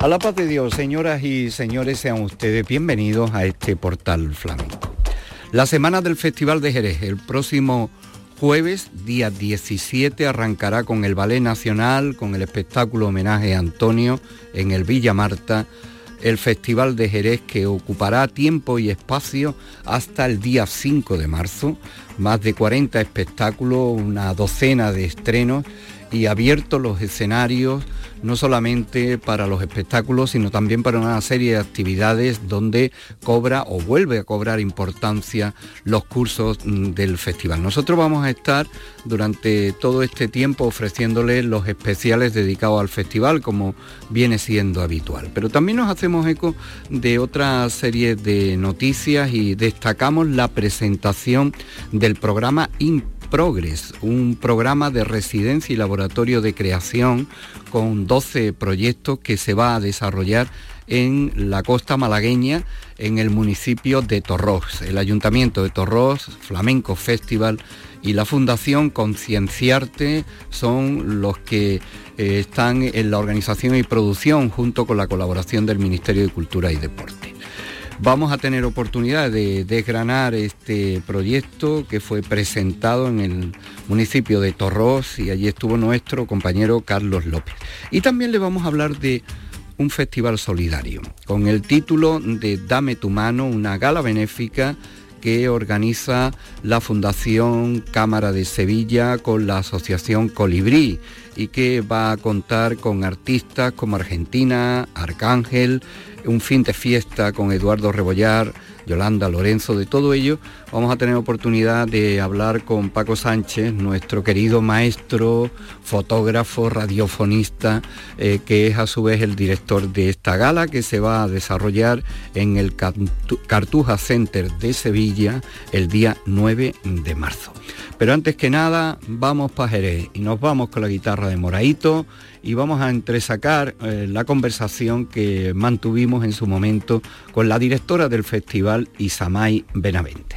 A la paz de Dios, señoras y señores, sean ustedes bienvenidos a este portal flamenco. La semana del Festival de Jerez, el próximo jueves, día 17, arrancará con el Ballet Nacional, con el espectáculo homenaje a Antonio en el Villa Marta, el Festival de Jerez que ocupará tiempo y espacio hasta el día 5 de marzo, más de 40 espectáculos, una docena de estrenos y abiertos los escenarios no solamente para los espectáculos, sino también para una serie de actividades donde cobra o vuelve a cobrar importancia los cursos mm, del festival. Nosotros vamos a estar durante todo este tiempo ofreciéndoles los especiales dedicados al festival, como viene siendo habitual. Pero también nos hacemos eco de otra serie de noticias y destacamos la presentación del programa Progress, un programa de residencia y laboratorio de creación con 12 proyectos que se va a desarrollar en la costa malagueña, en el municipio de Torros. El Ayuntamiento de Torros, Flamenco Festival y la Fundación Concienciarte son los que eh, están en la organización y producción junto con la colaboración del Ministerio de Cultura y Deporte. Vamos a tener oportunidad de desgranar este proyecto que fue presentado en el municipio de Torros y allí estuvo nuestro compañero Carlos López. Y también le vamos a hablar de un festival solidario con el título de Dame tu mano, una gala benéfica que organiza la Fundación Cámara de Sevilla con la Asociación Colibrí y que va a contar con artistas como Argentina, Arcángel, un fin de fiesta con Eduardo Rebollar, Yolanda Lorenzo, de todo ello vamos a tener oportunidad de hablar con Paco Sánchez, nuestro querido maestro, fotógrafo, radiofonista, eh, que es a su vez el director de esta gala que se va a desarrollar en el Cartuja Center de Sevilla el día 9 de marzo. Pero antes que nada, vamos para Jerez y nos vamos con la guitarra de Moraito y vamos a entresacar eh, la conversación que mantuvimos en su momento con la directora del festival, Isamay Benavente.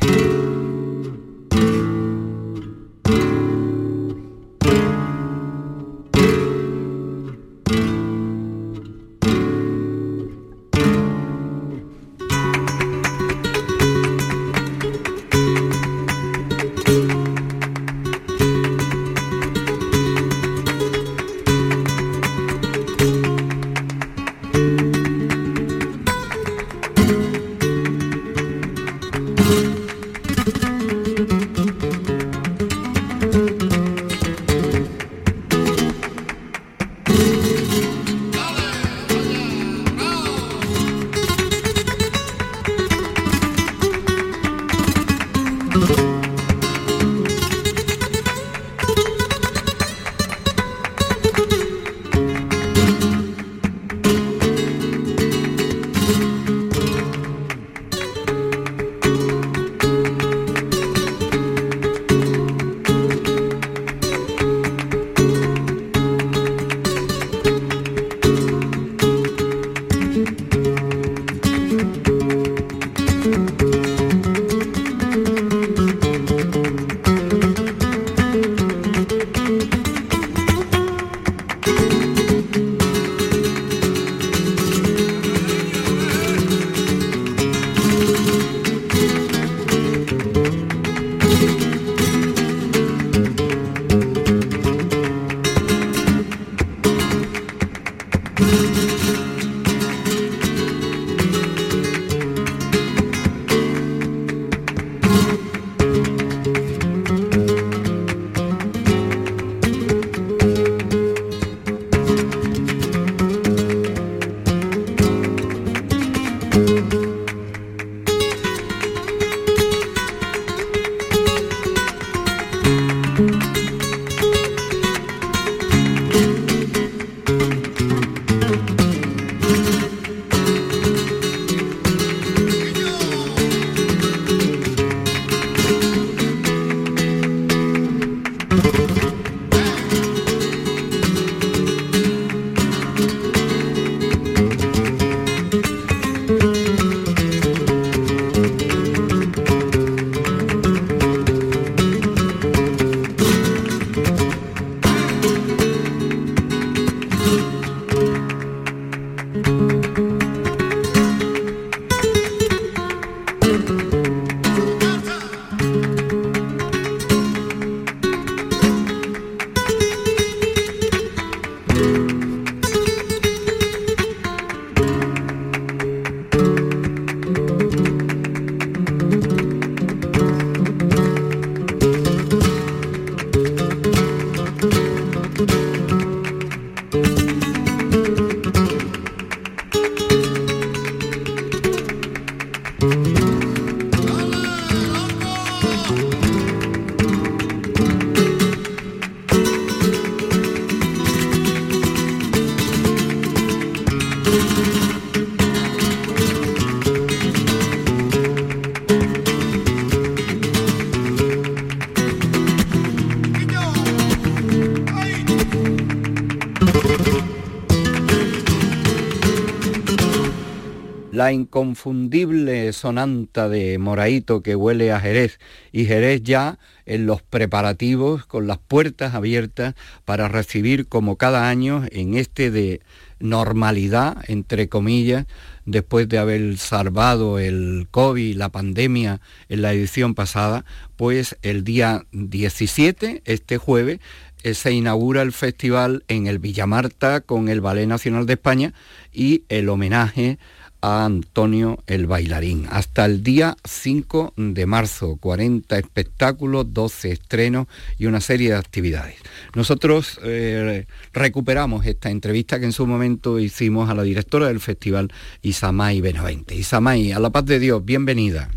La inconfundible sonanta de Moraito que huele a Jerez. Y Jerez ya en los preparativos con las puertas abiertas para recibir como cada año en este de normalidad, entre comillas, después de haber salvado el COVID, la pandemia en la edición pasada, pues el día 17, este jueves, eh, se inaugura el festival en el Villamarta con el Ballet Nacional de España y el homenaje a Antonio el bailarín. Hasta el día 5 de marzo, 40 espectáculos, 12 estrenos y una serie de actividades. Nosotros eh, recuperamos esta entrevista que en su momento hicimos a la directora del festival, Isamay Benavente. Isamay, a la paz de Dios, bienvenida.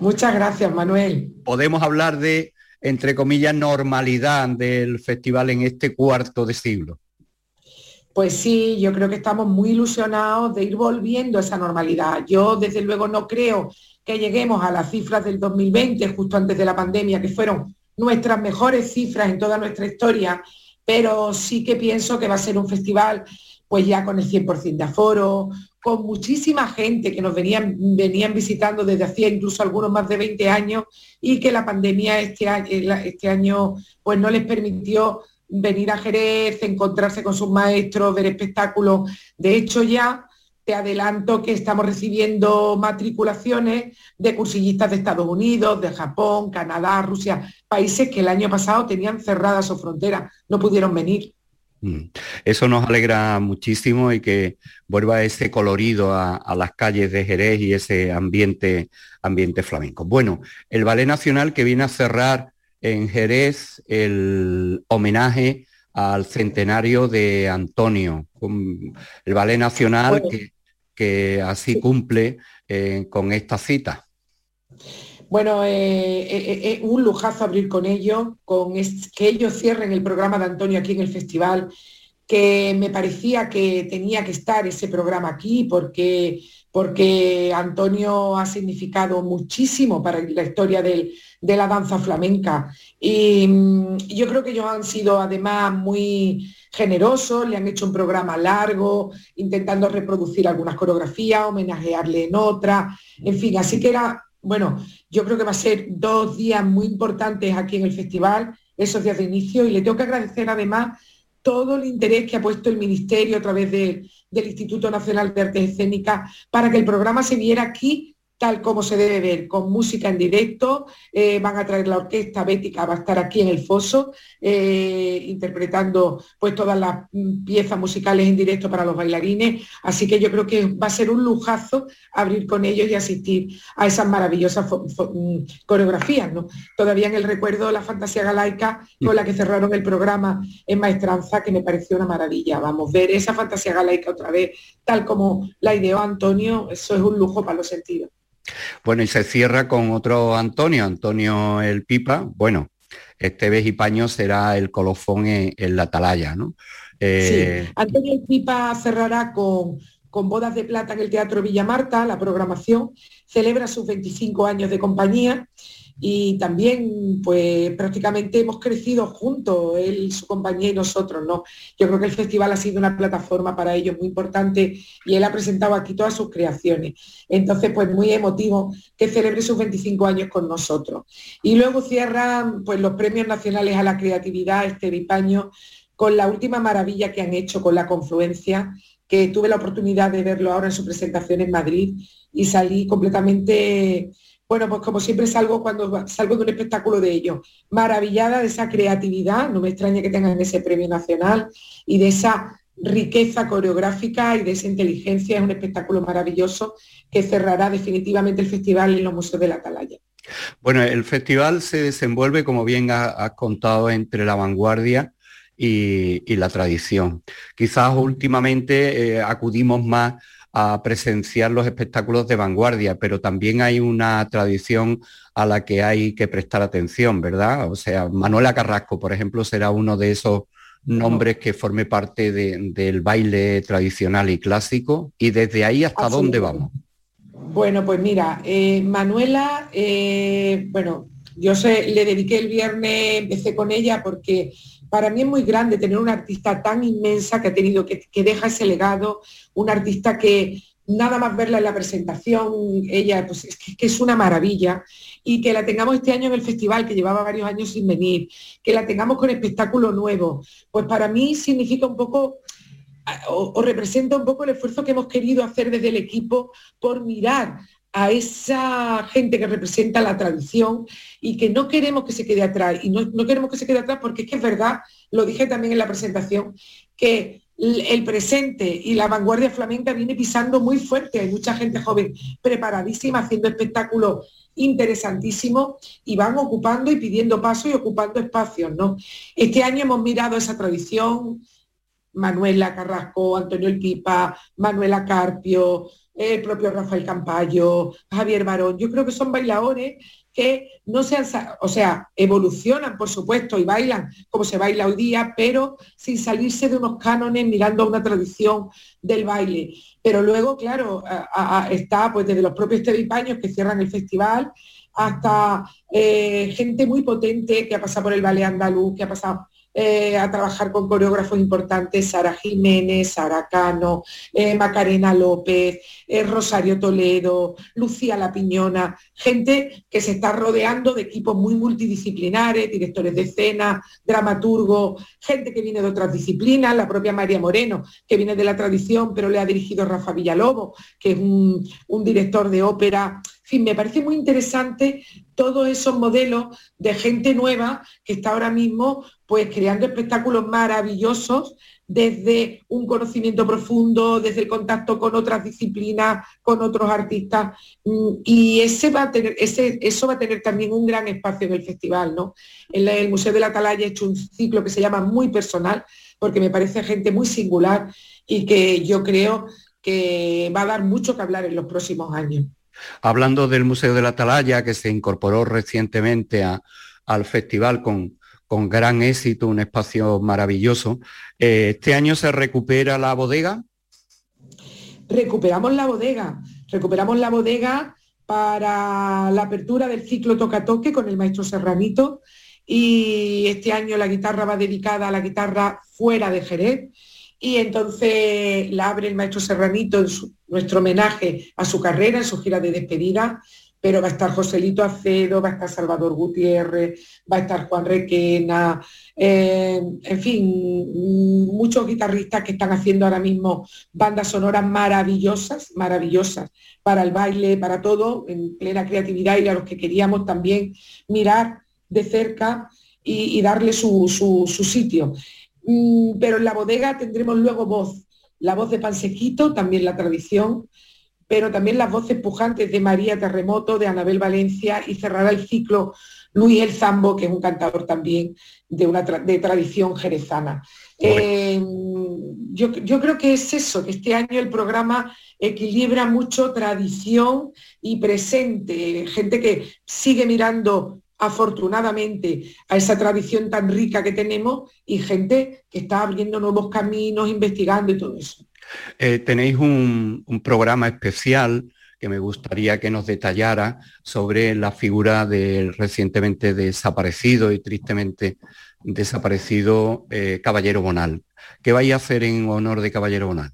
Muchas gracias, Manuel. Podemos hablar de, entre comillas, normalidad del festival en este cuarto de siglo. Pues sí, yo creo que estamos muy ilusionados de ir volviendo a esa normalidad. Yo desde luego no creo que lleguemos a las cifras del 2020, justo antes de la pandemia, que fueron nuestras mejores cifras en toda nuestra historia, pero sí que pienso que va a ser un festival pues ya con el 100% de aforo, con muchísima gente que nos venían, venían visitando desde hacía incluso algunos más de 20 años y que la pandemia este, este año pues no les permitió venir a Jerez, encontrarse con sus maestros, ver espectáculos. De hecho, ya te adelanto que estamos recibiendo matriculaciones de cursillistas de Estados Unidos, de Japón, Canadá, Rusia, países que el año pasado tenían cerradas sus fronteras, no pudieron venir. Mm. Eso nos alegra muchísimo y que vuelva ese colorido a, las calles de Jerez y ese ambiente, ambiente flamenco. Bueno, el Ballet Nacional que viene a cerrar en Jerez el homenaje al centenario de Antonio, el Ballet Nacional que, así cumple eh, con esta cita. Bueno, es eh, eh, un lujazo abrir con ellos, con que ellos cierren el programa de Antonio aquí en el festival, que me parecía que tenía que estar ese programa aquí porque, porque Antonio ha significado muchísimo para la historia de la danza flamenca. Y mm, yo creo que ellos han sido además muy generosos, le han hecho un programa largo, intentando reproducir algunas coreografías, homenajearle en otras, en fin, así que era, bueno, yo creo que va a ser dos días muy importantes aquí en el festival, esos días de inicio, y le tengo que agradecer además todo el interés que ha puesto el Ministerio a través del Instituto Nacional de Artes Escénicas para que el programa se viera aquí tal como se debe ver, con música en directo, eh, van a traer la orquesta bética, va a estar aquí en el foso, eh, interpretando pues todas las piezas musicales en directo para los bailarines, así que yo creo que va a ser un lujazo abrir con ellos y asistir a esas maravillosas mm, coreografías. Todavía en el recuerdo la fantasía galaica con la que cerraron el programa en Maestranza, que me pareció una maravilla. Vamos, ver esa fantasía galaica otra vez, tal como la ideó Antonio, eso es un lujo para los sentidos. Bueno, y se cierra con otro Antonio, Antonio el Pipa. Bueno, este Paño será el colofón en, la atalaya, ¿no? Eh, sí, Antonio el Pipa cerrará con, con Bodas de Plata en el Teatro Villa Marta, la programación, celebra sus 25 años de compañía y también pues prácticamente hemos crecido juntos, él, su compañía y nosotros, ¿no? Yo creo que el festival ha sido una plataforma para ellos muy importante y él ha presentado aquí todas sus creaciones. Entonces, pues muy emotivo que celebre sus 25 años con nosotros. Y luego cierran pues los premios nacionales a la creatividad este bipaño con la última maravilla que han hecho con la confluencia, que tuve la oportunidad de verlo ahora en su presentación en Madrid y salí completamente bueno, pues como siempre salgo cuando salgo de un espectáculo de ellos, maravillada de esa creatividad, no me extraña que tengan ese premio nacional y de esa riqueza coreográfica y de esa inteligencia, es un espectáculo maravilloso que cerrará definitivamente el festival en los museos de la Atalaya. Bueno, el festival se desenvuelve, como bien has contado, entre la vanguardia y, la tradición. Quizás últimamente eh, acudimos más a presenciar los espectáculos de vanguardia, pero también hay una tradición a la que hay que prestar atención, ¿verdad? O sea, Manuela Carrasco, por ejemplo, será uno de esos nombres que forme parte del baile tradicional y clásico. ¿Y desde ahí hasta dónde vamos? Bueno, pues mira, eh, Manuela, eh, bueno, yo sé, le dediqué el viernes, empecé con ella porque para mí es muy grande tener una artista tan inmensa que ha tenido, que, deja ese legado, una artista que nada más verla en la presentación, ella pues es que, es una maravilla y que la tengamos este año en el festival, que llevaba varios años sin venir, que la tengamos con espectáculo nuevo, pues para mí significa un poco o, representa un poco el esfuerzo que hemos querido hacer desde el equipo por mirar a esa gente que representa la tradición y que no queremos que se quede atrás. Y no, queremos que se quede atrás porque es que es verdad, lo dije también en la presentación, que el presente y la vanguardia flamenca viene pisando muy fuerte. Hay mucha gente joven preparadísima haciendo espectáculos interesantísimos y van ocupando y pidiendo paso y ocupando espacios. ¿no? Este año hemos mirado esa tradición, Manuela Carrasco, Antonio El Pipa, Manuela Carpio, el propio Rafael Campayo, Javier Barón. Yo creo que son bailadores que no sean, o sea, evolucionan, por supuesto, y bailan como se baila hoy día, pero sin salirse de unos cánones, mirando a una tradición del baile. Pero luego, claro, está pues desde los propios tevipaños que cierran el festival hasta eh, gente muy potente que ha pasado por el ballet andaluz, que ha pasado eh, a trabajar con coreógrafos importantes, Sara Jiménez, Sara Cano, eh, Macarena López, eh, Rosario Toledo, Lucía La Piñona, gente que se está rodeando de equipos muy multidisciplinares, directores de escena, dramaturgos, gente que viene de otras disciplinas, la propia María Moreno, que viene de la tradición, pero le ha dirigido Rafa Villalobos, que es un, un director de ópera me parece muy interesante todos esos modelos de gente nueva que está ahora mismo pues creando espectáculos maravillosos desde un conocimiento profundo, desde el contacto con otras disciplinas, con otros artistas. Mm, y ese va a tener, ese, eso va a tener también un gran espacio en el festival. ¿no? El, el Museo de la Atalaya ha hecho un ciclo que se llama Muy Personal, porque me parece gente muy singular y que yo creo que va a dar mucho que hablar en los próximos años. Hablando del Museo de la Atalaya, que se incorporó recientemente al festival con, con, gran éxito, un espacio maravilloso, eh, ¿este año se recupera la bodega? Recuperamos la bodega, recuperamos la bodega para la apertura del ciclo Toca Toque con el maestro Serranito y este año la guitarra va dedicada a la guitarra fuera de Jerez y entonces la abre el maestro Serranito en nuestro homenaje a su carrera, en su gira de despedida, pero va a estar Joselito Acedo, va a estar Salvador Gutiérrez, va a estar Juan Requena, eh, en fin, muchos guitarristas que están haciendo ahora mismo bandas sonoras maravillosas, maravillosas, para el baile, para todo, en plena creatividad y a los que queríamos también mirar de cerca y, darle su, su sitio. Mm, pero en la bodega tendremos luego voz, la voz de Pansequito, también la tradición, pero también las voces pujantes de María Terremoto, de Anabel Valencia y cerrará el ciclo Luis El Zambo, que es un cantador también de, una de tradición jerezana. Eh, yo, yo, creo que es eso, que este año el programa equilibra mucho tradición y presente, gente que sigue mirando afortunadamente a esa tradición tan rica que tenemos y gente que está abriendo nuevos caminos, investigando y todo eso. Eh, tenéis un, programa especial que me gustaría que nos detallara sobre la figura del recientemente desaparecido y tristemente desaparecido eh, Caballero Bonal. ¿Qué vais a hacer en honor de Caballero Bonal?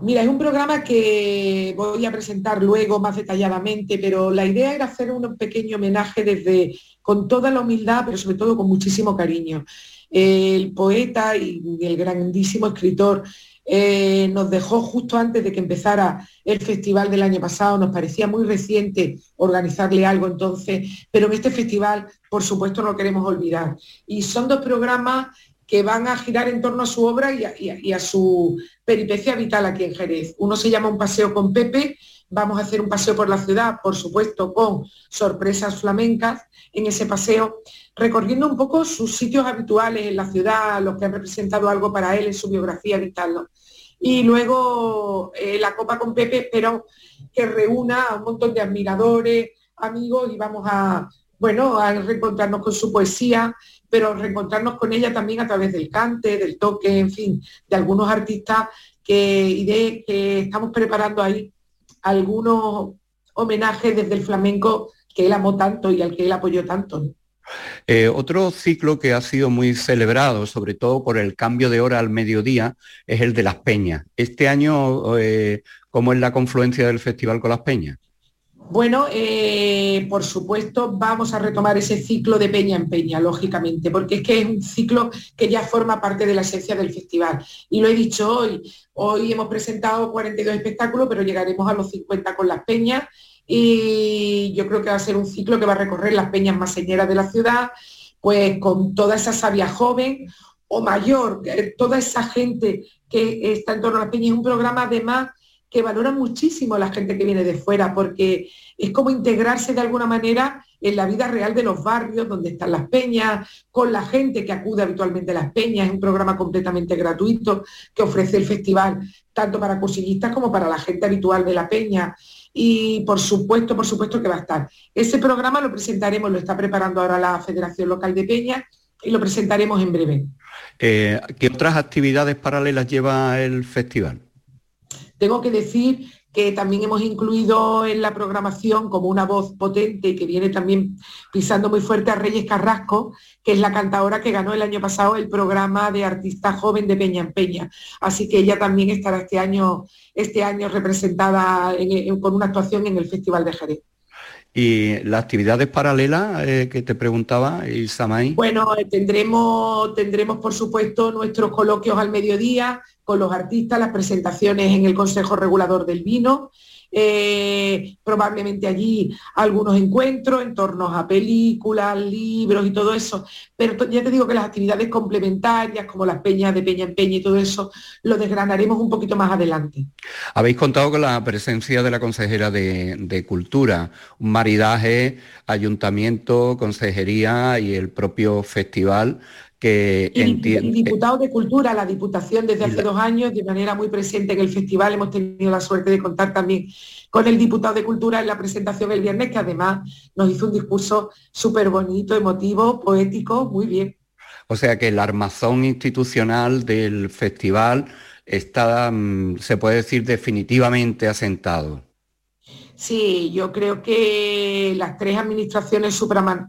Mira, es un programa que voy a presentar luego más detalladamente, pero la idea era hacer un pequeño homenaje desde con toda la humildad, pero sobre todo con muchísimo cariño. El poeta y el grandísimo escritor eh, nos dejó justo antes de que empezara el festival del año pasado, nos parecía muy reciente organizarle algo entonces, pero en este festival, por supuesto, no lo queremos olvidar. Y son dos programas que van a girar en torno a su obra y a, su peripecia vital aquí en Jerez. Uno se llama Un paseo con Pepe, vamos a hacer un paseo por la ciudad, por supuesto, con sorpresas flamencas en ese paseo, recorriendo un poco sus sitios habituales en la ciudad, los que han representado algo para él en su biografía vital. Y luego eh, la Copa con Pepe, pero que reúna a un montón de admiradores, amigos, y vamos a, bueno, a reencontrarnos con su poesía, pero reencontrarnos con ella también a través del cante, del toque, en fin, de algunos artistas que, y de, que estamos preparando ahí algunos homenajes desde el flamenco que él amó tanto y al que él apoyó tanto. Eh, otro ciclo que ha sido muy celebrado, sobre todo por el cambio de hora al mediodía, es el de las peñas. Este año, eh, ¿cómo es la confluencia del festival con las peñas? Bueno, eh, por supuesto vamos a retomar ese ciclo de peña en peña, lógicamente, porque es que es un ciclo que ya forma parte de la esencia del festival. Y lo he dicho hoy, hoy hemos presentado 42 espectáculos, pero llegaremos a los 50 con las peñas y yo creo que va a ser un ciclo que va a recorrer las peñas más señeras de la ciudad, pues con toda esa sabia joven o mayor, toda esa gente que está en torno a las peñas. Es un programa además que valora muchísimo a la gente que viene de fuera, porque es como integrarse de alguna manera en la vida real de los barrios donde están las peñas, con la gente que acude habitualmente a las peñas. Es un programa completamente gratuito que ofrece el festival tanto para cursillistas como para la gente habitual de la peña. Y por supuesto, por supuesto que va a estar. Ese programa lo presentaremos, lo está preparando ahora la Federación Local de Peñas y lo presentaremos en breve. Eh, ¿Qué otras actividades paralelas lleva el festival? Tengo que decir que también hemos incluido en la programación como una voz potente que viene también pisando muy fuerte a Reyes Carrasco, que es la cantadora que ganó el año pasado el programa de artista joven de Peña en Peña. Así que ella también estará este año, este año representada con una actuación en el Festival de Jerez. Y las actividades paralelas eh, que te preguntaba, Isamay. Bueno, eh, tendremos, tendremos por supuesto nuestros coloquios al mediodía con los artistas, las presentaciones en el Consejo Regulador del Vino, eh, probablemente allí algunos encuentros en torno a películas, libros y todo eso. Pero ya te digo que las actividades complementarias, como las peñas de peña en peña y todo eso, lo desgranaremos un poquito más adelante. Habéis contado con la presencia de la consejera de, Cultura, maridaje, ayuntamiento, consejería y el propio festival que entiende... Diputado de Cultura, la Diputación desde hace dos años, de manera muy presente en el festival. Hemos tenido la suerte de contar también con el diputado de Cultura en la presentación el viernes, que además nos hizo un discurso súper bonito, emotivo, poético, muy bien. O sea que el armazón institucional del festival está, mm, se puede decir, definitivamente asentado. Sí, yo creo que las tres administraciones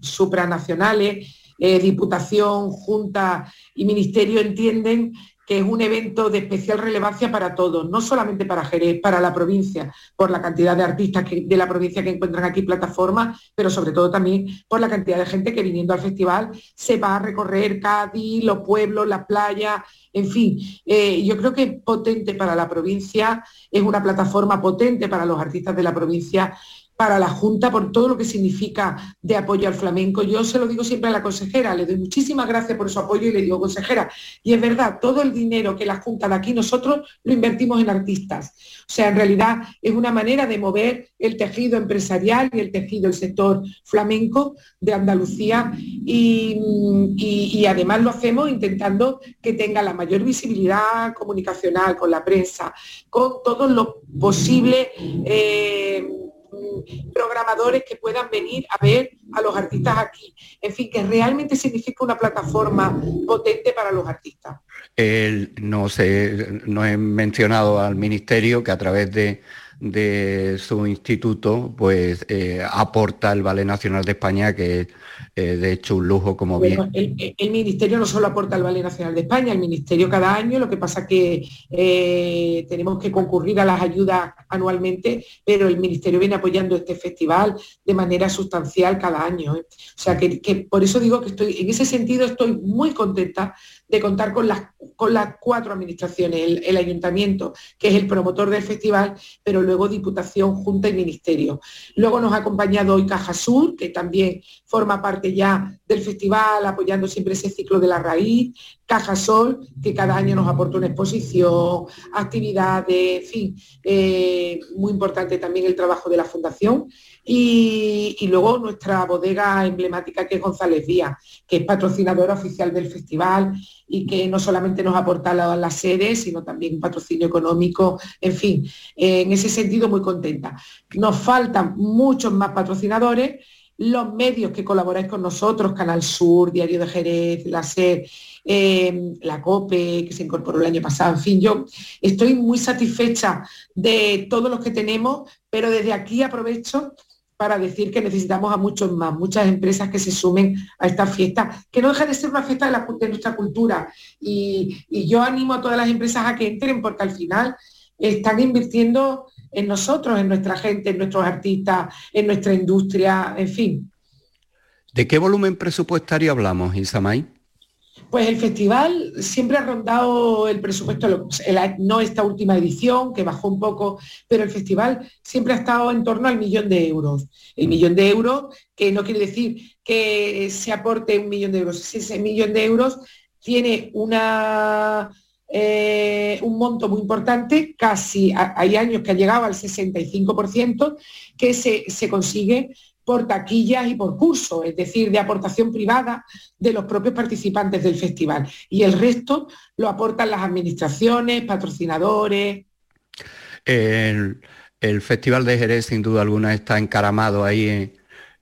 supranacionales eh, Diputación, Junta y Ministerio entienden que es un evento de especial relevancia para todos, no solamente para Jerez, para la provincia, por la cantidad de artistas de la provincia que encuentran aquí plataformas, pero sobre todo también por la cantidad de gente que viniendo al festival se va a recorrer Cádiz, los pueblos, las playas, en fin. Eh, yo creo que es potente para la provincia, es una plataforma potente para los artistas de la provincia para la Junta por todo lo que significa de apoyo al flamenco. Yo se lo digo siempre a la consejera, le doy muchísimas gracias por su apoyo y le digo, consejera, y es verdad, todo el dinero que la Junta da aquí nosotros lo invertimos en artistas. O sea, en realidad es una manera de mover el tejido empresarial y el tejido, el sector flamenco de Andalucía y, además lo hacemos intentando que tenga la mayor visibilidad comunicacional con la prensa, con todo lo posible. Eh, programadores que puedan venir a ver a los artistas aquí. En fin, que realmente significa una plataforma potente para los artistas. no sé, no he mencionado al ministerio que a través de de su instituto, pues eh, aporta el Ballet Nacional de España, que es eh, de hecho un lujo como bien. El, Ministerio no solo aporta el Ballet Nacional de España, el Ministerio cada año, lo que pasa que eh, tenemos que concurrir a las ayudas anualmente, pero el Ministerio viene apoyando este festival de manera sustancial cada año. O sea que por eso digo que estoy, en ese sentido estoy muy contenta de contar con las, con las cuatro administraciones, el, ayuntamiento, que es el promotor del festival, pero luego Diputación, Junta y Ministerio. Luego nos ha acompañado hoy Caja Sur, que también forma parte ya del festival, apoyando siempre ese ciclo de la raíz, Caja Sol, que cada año nos aporta una exposición, actividades, en fin, eh, muy importante también el trabajo de la Fundación. Y, luego nuestra bodega emblemática que es González Díaz, que es patrocinadora oficial del festival y que no solamente nos aporta la, la sede, sino también un patrocinio económico, en fin, en ese sentido muy contenta. Nos faltan muchos más patrocinadores, los medios que colaboráis con nosotros, Canal Sur, Diario de Jerez, la SED, eh, la COPE, que se incorporó el año pasado, en fin, yo estoy muy satisfecha de todos los que tenemos, pero desde aquí aprovecho para decir que necesitamos a muchos más, muchas empresas que se sumen a esta fiesta, que no deja de ser una fiesta de, nuestra cultura. Y, yo animo a todas las empresas a que entren porque al final están invirtiendo en nosotros, en nuestra gente, en nuestros artistas, en nuestra industria, en fin. ¿De qué volumen presupuestario hablamos, Isamay? Pues el festival siempre ha rondado el presupuesto, no esta última edición, que bajó un poco, pero el festival siempre ha estado en torno al millón de euros. El millón de euros, que no quiere decir que se aporte un millón de euros, ese millón de euros tiene una, eh, un monto muy importante, casi hay años que ha llegado al 65%, que se, se consigue por taquillas y por cursos, es decir, de aportación privada de los propios participantes del festival. Y el resto lo aportan las administraciones, patrocinadores. El, Festival de Jerez, sin duda alguna, está encaramado ahí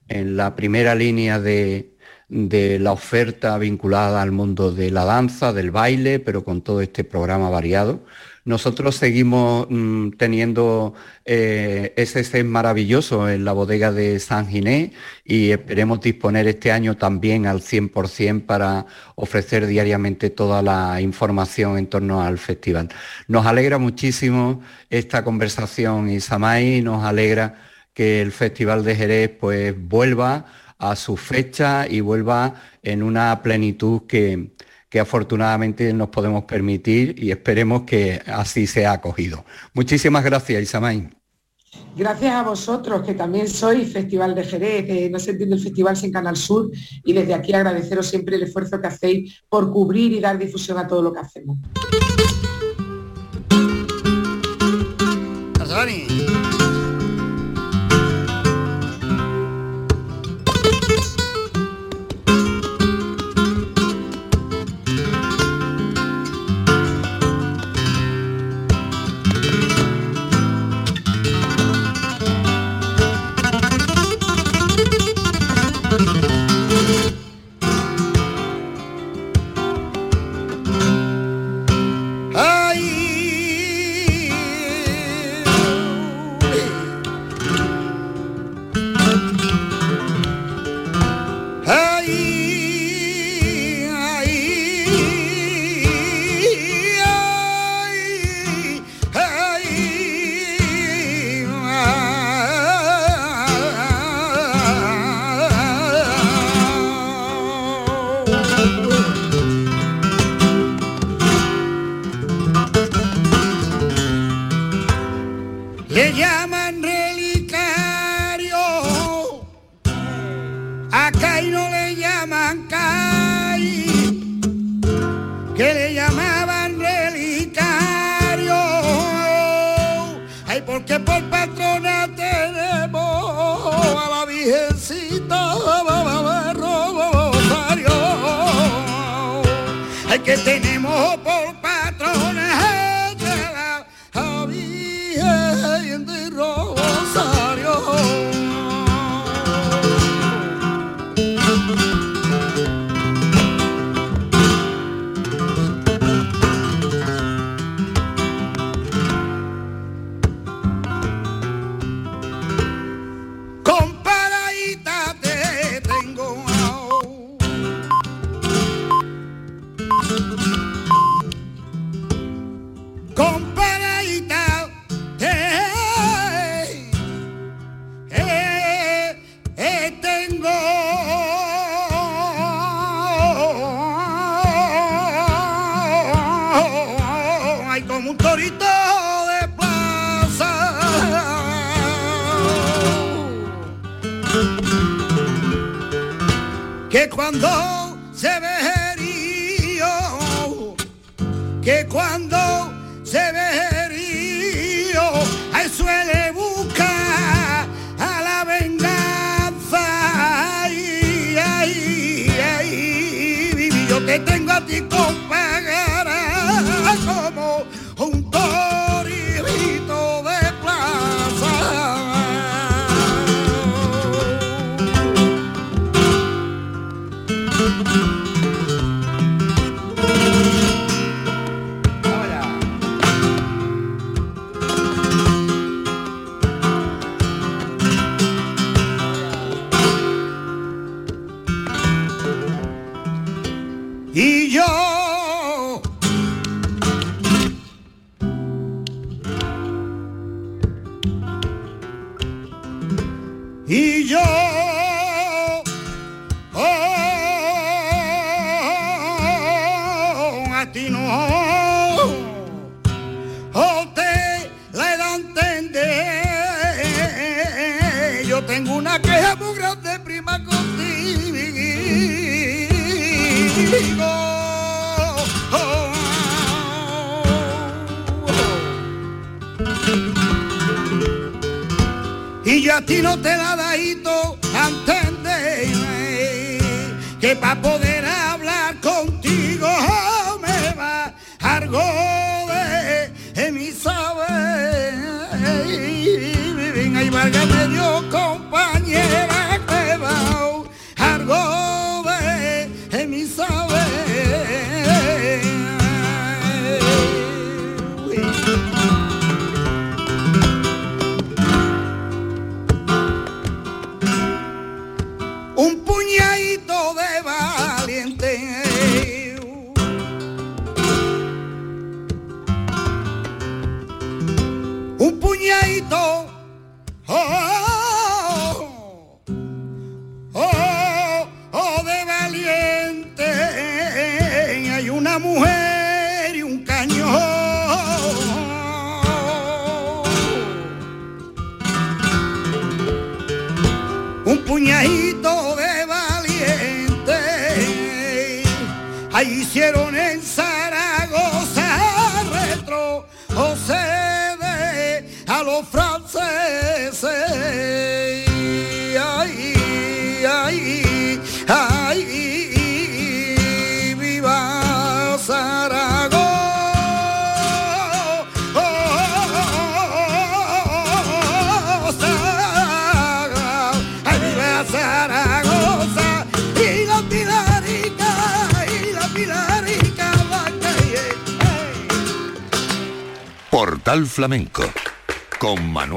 en, la primera línea de, de la oferta vinculada al mundo de la danza, del baile, pero con todo este programa variado. Nosotros seguimos mm, teniendo eh, ese set maravilloso en la bodega de San Ginés y esperemos disponer este año también al 100% para ofrecer diariamente toda la información en torno al festival. Nos alegra muchísimo esta conversación, Isamay, nos alegra que el Festival de Jerez pues vuelva a su fecha y vuelva en una plenitud que, que afortunadamente nos podemos permitir y esperemos que así sea acogido. Muchísimas gracias, Isamay. Gracias a vosotros, que también sois Festival de Jerez, no se entiende el festival sin Canal Sur, y desde aquí agradeceros siempre el esfuerzo que hacéis por cubrir y dar difusión a todo lo que hacemos. Te tengo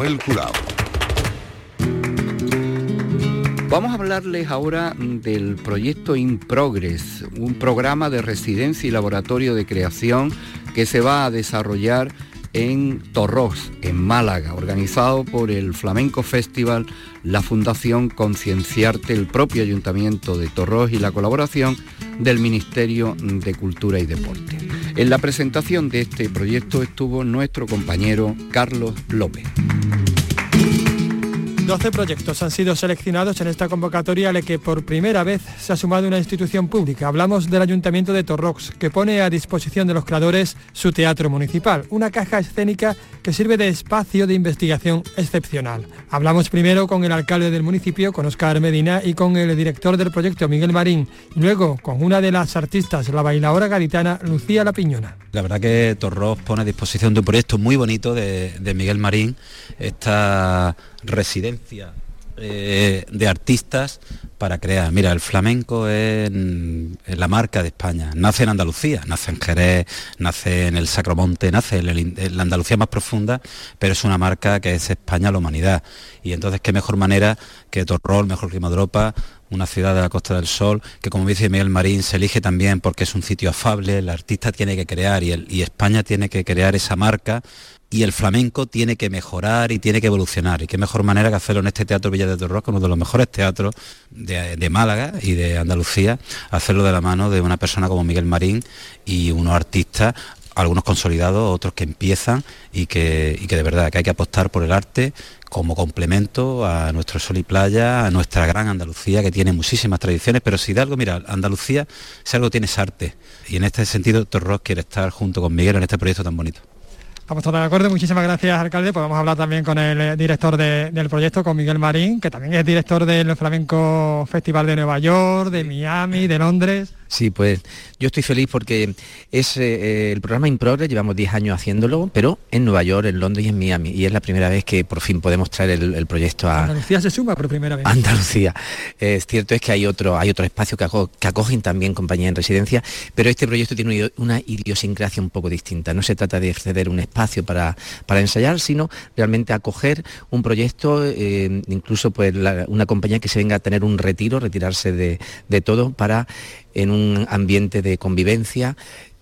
Manuel Curao. Vamos a hablarles ahora del proyecto In Progress, un programa de residencia y laboratorio de creación que se va a desarrollar en Torros, en Málaga, organizado por el Flamenco Festival, la Fundación Concienciarte, el propio Ayuntamiento de Torros y la colaboración del Ministerio de Cultura y Deporte. En la presentación de este proyecto estuvo nuestro compañero Carlos López. 12 proyectos han sido seleccionados en esta convocatoria la que por primera vez se ha sumado una institución pública. Hablamos del Ayuntamiento de Torrox, que pone a disposición de los creadores su teatro municipal, una caja escénica que sirve de espacio de investigación excepcional. Hablamos primero con el alcalde del municipio, con Oscar Medina, y con el director del proyecto, Miguel Marín, luego con una de las artistas, la bailadora gaditana, Lucía La Piñona. La verdad que Torros pone a disposición de un proyecto muy bonito de, Miguel Marín, residencia eh, de artistas para crear. Mira, el flamenco es, es la marca de España. Nace en Andalucía, nace en Jerez, nace en el Sacromonte, nace en, en la Andalucía más profunda, pero es una marca que es España la humanidad. Y entonces, qué mejor manera que Torrol, mejor que Madropa, una ciudad de la Costa del Sol, que como dice Miguel Marín, se elige también porque es un sitio afable, el artista tiene que crear y España tiene que crear esa marca y el flamenco tiene que mejorar y tiene que evolucionar. Y qué mejor manera que hacerlo en este Teatro Villa de Torros, que uno de los mejores teatros de, Málaga y de Andalucía, hacerlo de la mano de una persona como Miguel Marín y unos artistas algunos consolidados, otros que empiezan y que, y que de verdad que hay que apostar por el arte como complemento a nuestro sol y playa, a nuestra gran Andalucía que tiene muchísimas tradiciones, pero si de algo, mira, Andalucía, si algo tiene es arte. Y en este sentido, Torros quiere estar junto con Miguel en este proyecto tan bonito. Estamos todos de acuerdo, muchísimas gracias alcalde. Podemos hablar también con el eh, director del proyecto, con Miguel Marín, que también es director del Flamenco Festival de Nueva York, de Miami, de Londres. Sí, pues yo estoy feliz porque es eh, el programa InProgres, llevamos 10 años haciéndolo, pero en Nueva York, en Londres y en Miami. Y es la primera vez que por fin podemos traer el, proyecto a... Andalucía se suma por primera vez. Andalucía. Es cierto es que hay otro, hay otro espacio que, acogen también compañías en residencia, pero este proyecto tiene una idiosincrasia un poco distinta. No se trata de acceder a un espacio para, para ensayar, sino realmente acoger un proyecto, eh, incluso pues una compañía que se venga a tener un retiro, retirarse de, de todo para en un ambiente de convivencia,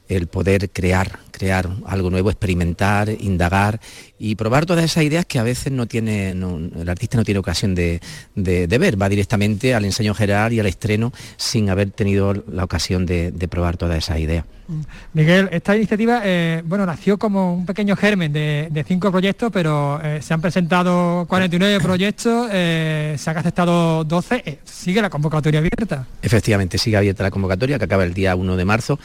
el poder crear, crear algo nuevo, experimentar, indagar y probar todas esas ideas que a veces no tiene, el artista no tiene ocasión de, ver, va directamente al ensayo general y al estreno sin haber tenido la ocasión de, probar todas esas ideas. Mm. Miguel, esta iniciativa eh, bueno, nació como un pequeño germen de, cinco proyectos, pero eh, se han presentado 49 proyectos, eh, se han aceptado 12, sigue la convocatoria abierta. Efectivamente, sigue abierta la convocatoria que acaba el día 1 de marzo.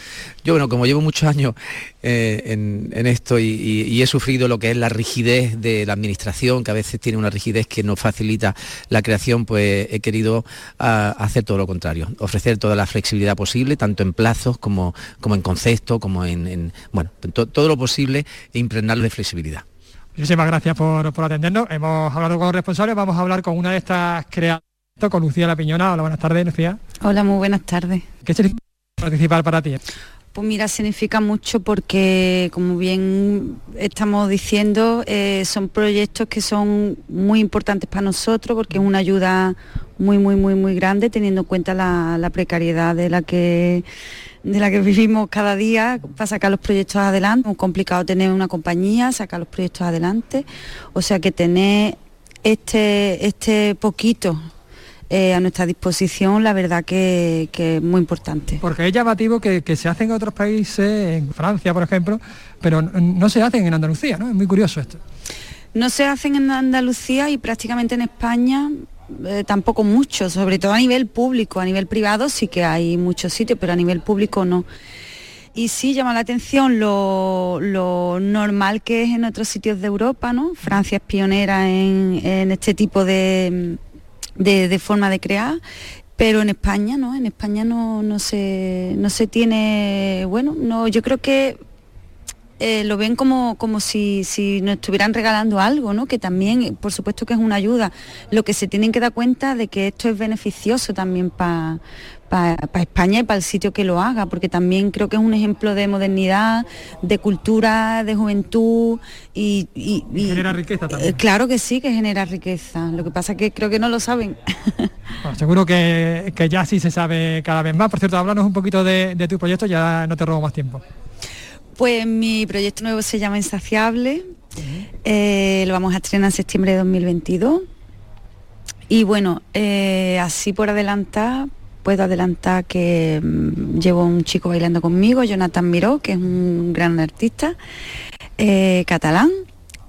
Yo, bueno, como llevo muchos años en, esto y, he sufrido lo que es la rigidez de la administración, que a veces tiene una rigidez que no facilita la creación, pues he querido ah, hacer todo lo contrario, ofrecer toda la flexibilidad posible, tanto en plazos como, como en concepto, como en, bueno, todo lo posible e impregnarlo de flexibilidad. Muchísimas gracias por, atendernos. Hemos hablado con los responsables, vamos a hablar con una de estas creadoras, con Lucía La Piñona. Hola, buenas tardes, Lucía. Hola, muy buenas tardes. ¿Qué significa participar para ti? Pues mira, significa mucho porque, como bien estamos diciendo, eh, son proyectos que son muy importantes para nosotros porque es una ayuda muy, muy, muy, muy grande teniendo en cuenta la, precariedad de la que de la que vivimos cada día para sacar los proyectos adelante. Es complicado tener una compañía, sacar los proyectos adelante. O sea que tener este, este poquito eh, a nuestra disposición, la verdad que, es muy importante. Porque es llamativo que, se hacen en otros países, en Francia por ejemplo, pero no se hacen en Andalucía, ¿no? Es muy curioso esto. No se hacen en Andalucía y prácticamente en España eh, tampoco mucho, sobre todo a nivel público, a nivel privado sí que hay muchos sitios, pero a nivel público no. Y sí llama la atención lo, normal que es en otros sitios de Europa, ¿no? Francia es pionera en este tipo de, de, forma de crear pero en España no, en España no, no, se, no se tiene, bueno, no, yo creo que eh, lo ven como, como si, si, nos estuvieran regalando algo, ¿no? que también, por supuesto que es una ayuda. Lo que se tienen que dar cuenta de que esto es beneficioso también para para España y para el sitio que lo haga, porque también creo que es un ejemplo de modernidad, de cultura, de juventud y... genera riqueza también. Eh, claro que sí, que genera riqueza. Lo que pasa es que creo que no lo saben. seguro que, ya sí se sabe cada vez más. Por cierto, háblanos un poquito de, tu proyecto, ya no te robo más tiempo. Pues mi proyecto nuevo se llama Insaciable. Eh, lo vamos a estrenar en septiembre de 2022. Y bueno, eh, así por adelantar, puedo adelantar que mm, llevo un chico bailando conmigo, Jonathan Miró, que es un gran artista eh, catalán.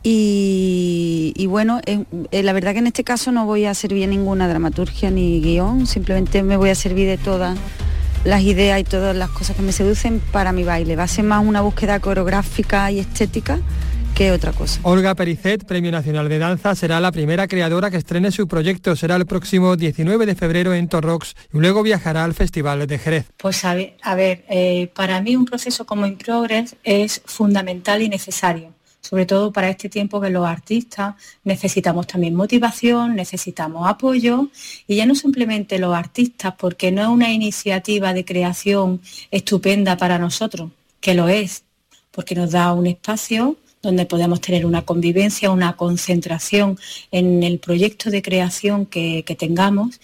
Y, bueno, eh, eh, la verdad que en este caso no voy a servir ninguna dramaturgia ni guion, simplemente me voy a servir de todas las ideas y todas las cosas que me seducen para mi baile. Va a ser más una búsqueda coreográfica y estética que otra cosa. Olga Pericet, Premio Nacional de Danza, será la primera creadora que estrene su proyecto. Será el próximo 19 de febrero en Torrox y luego viajará al Festival de Jerez. Pues a ver, eh, para mí un proceso como In Progress es fundamental y necesario sobre todo para este tiempo que los artistas necesitamos también motivación, necesitamos apoyo y ya no simplemente los artistas, porque no es una iniciativa de creación estupenda para nosotros, que lo es, porque nos da un espacio donde podemos tener una convivencia, una concentración en el proyecto de creación que, tengamos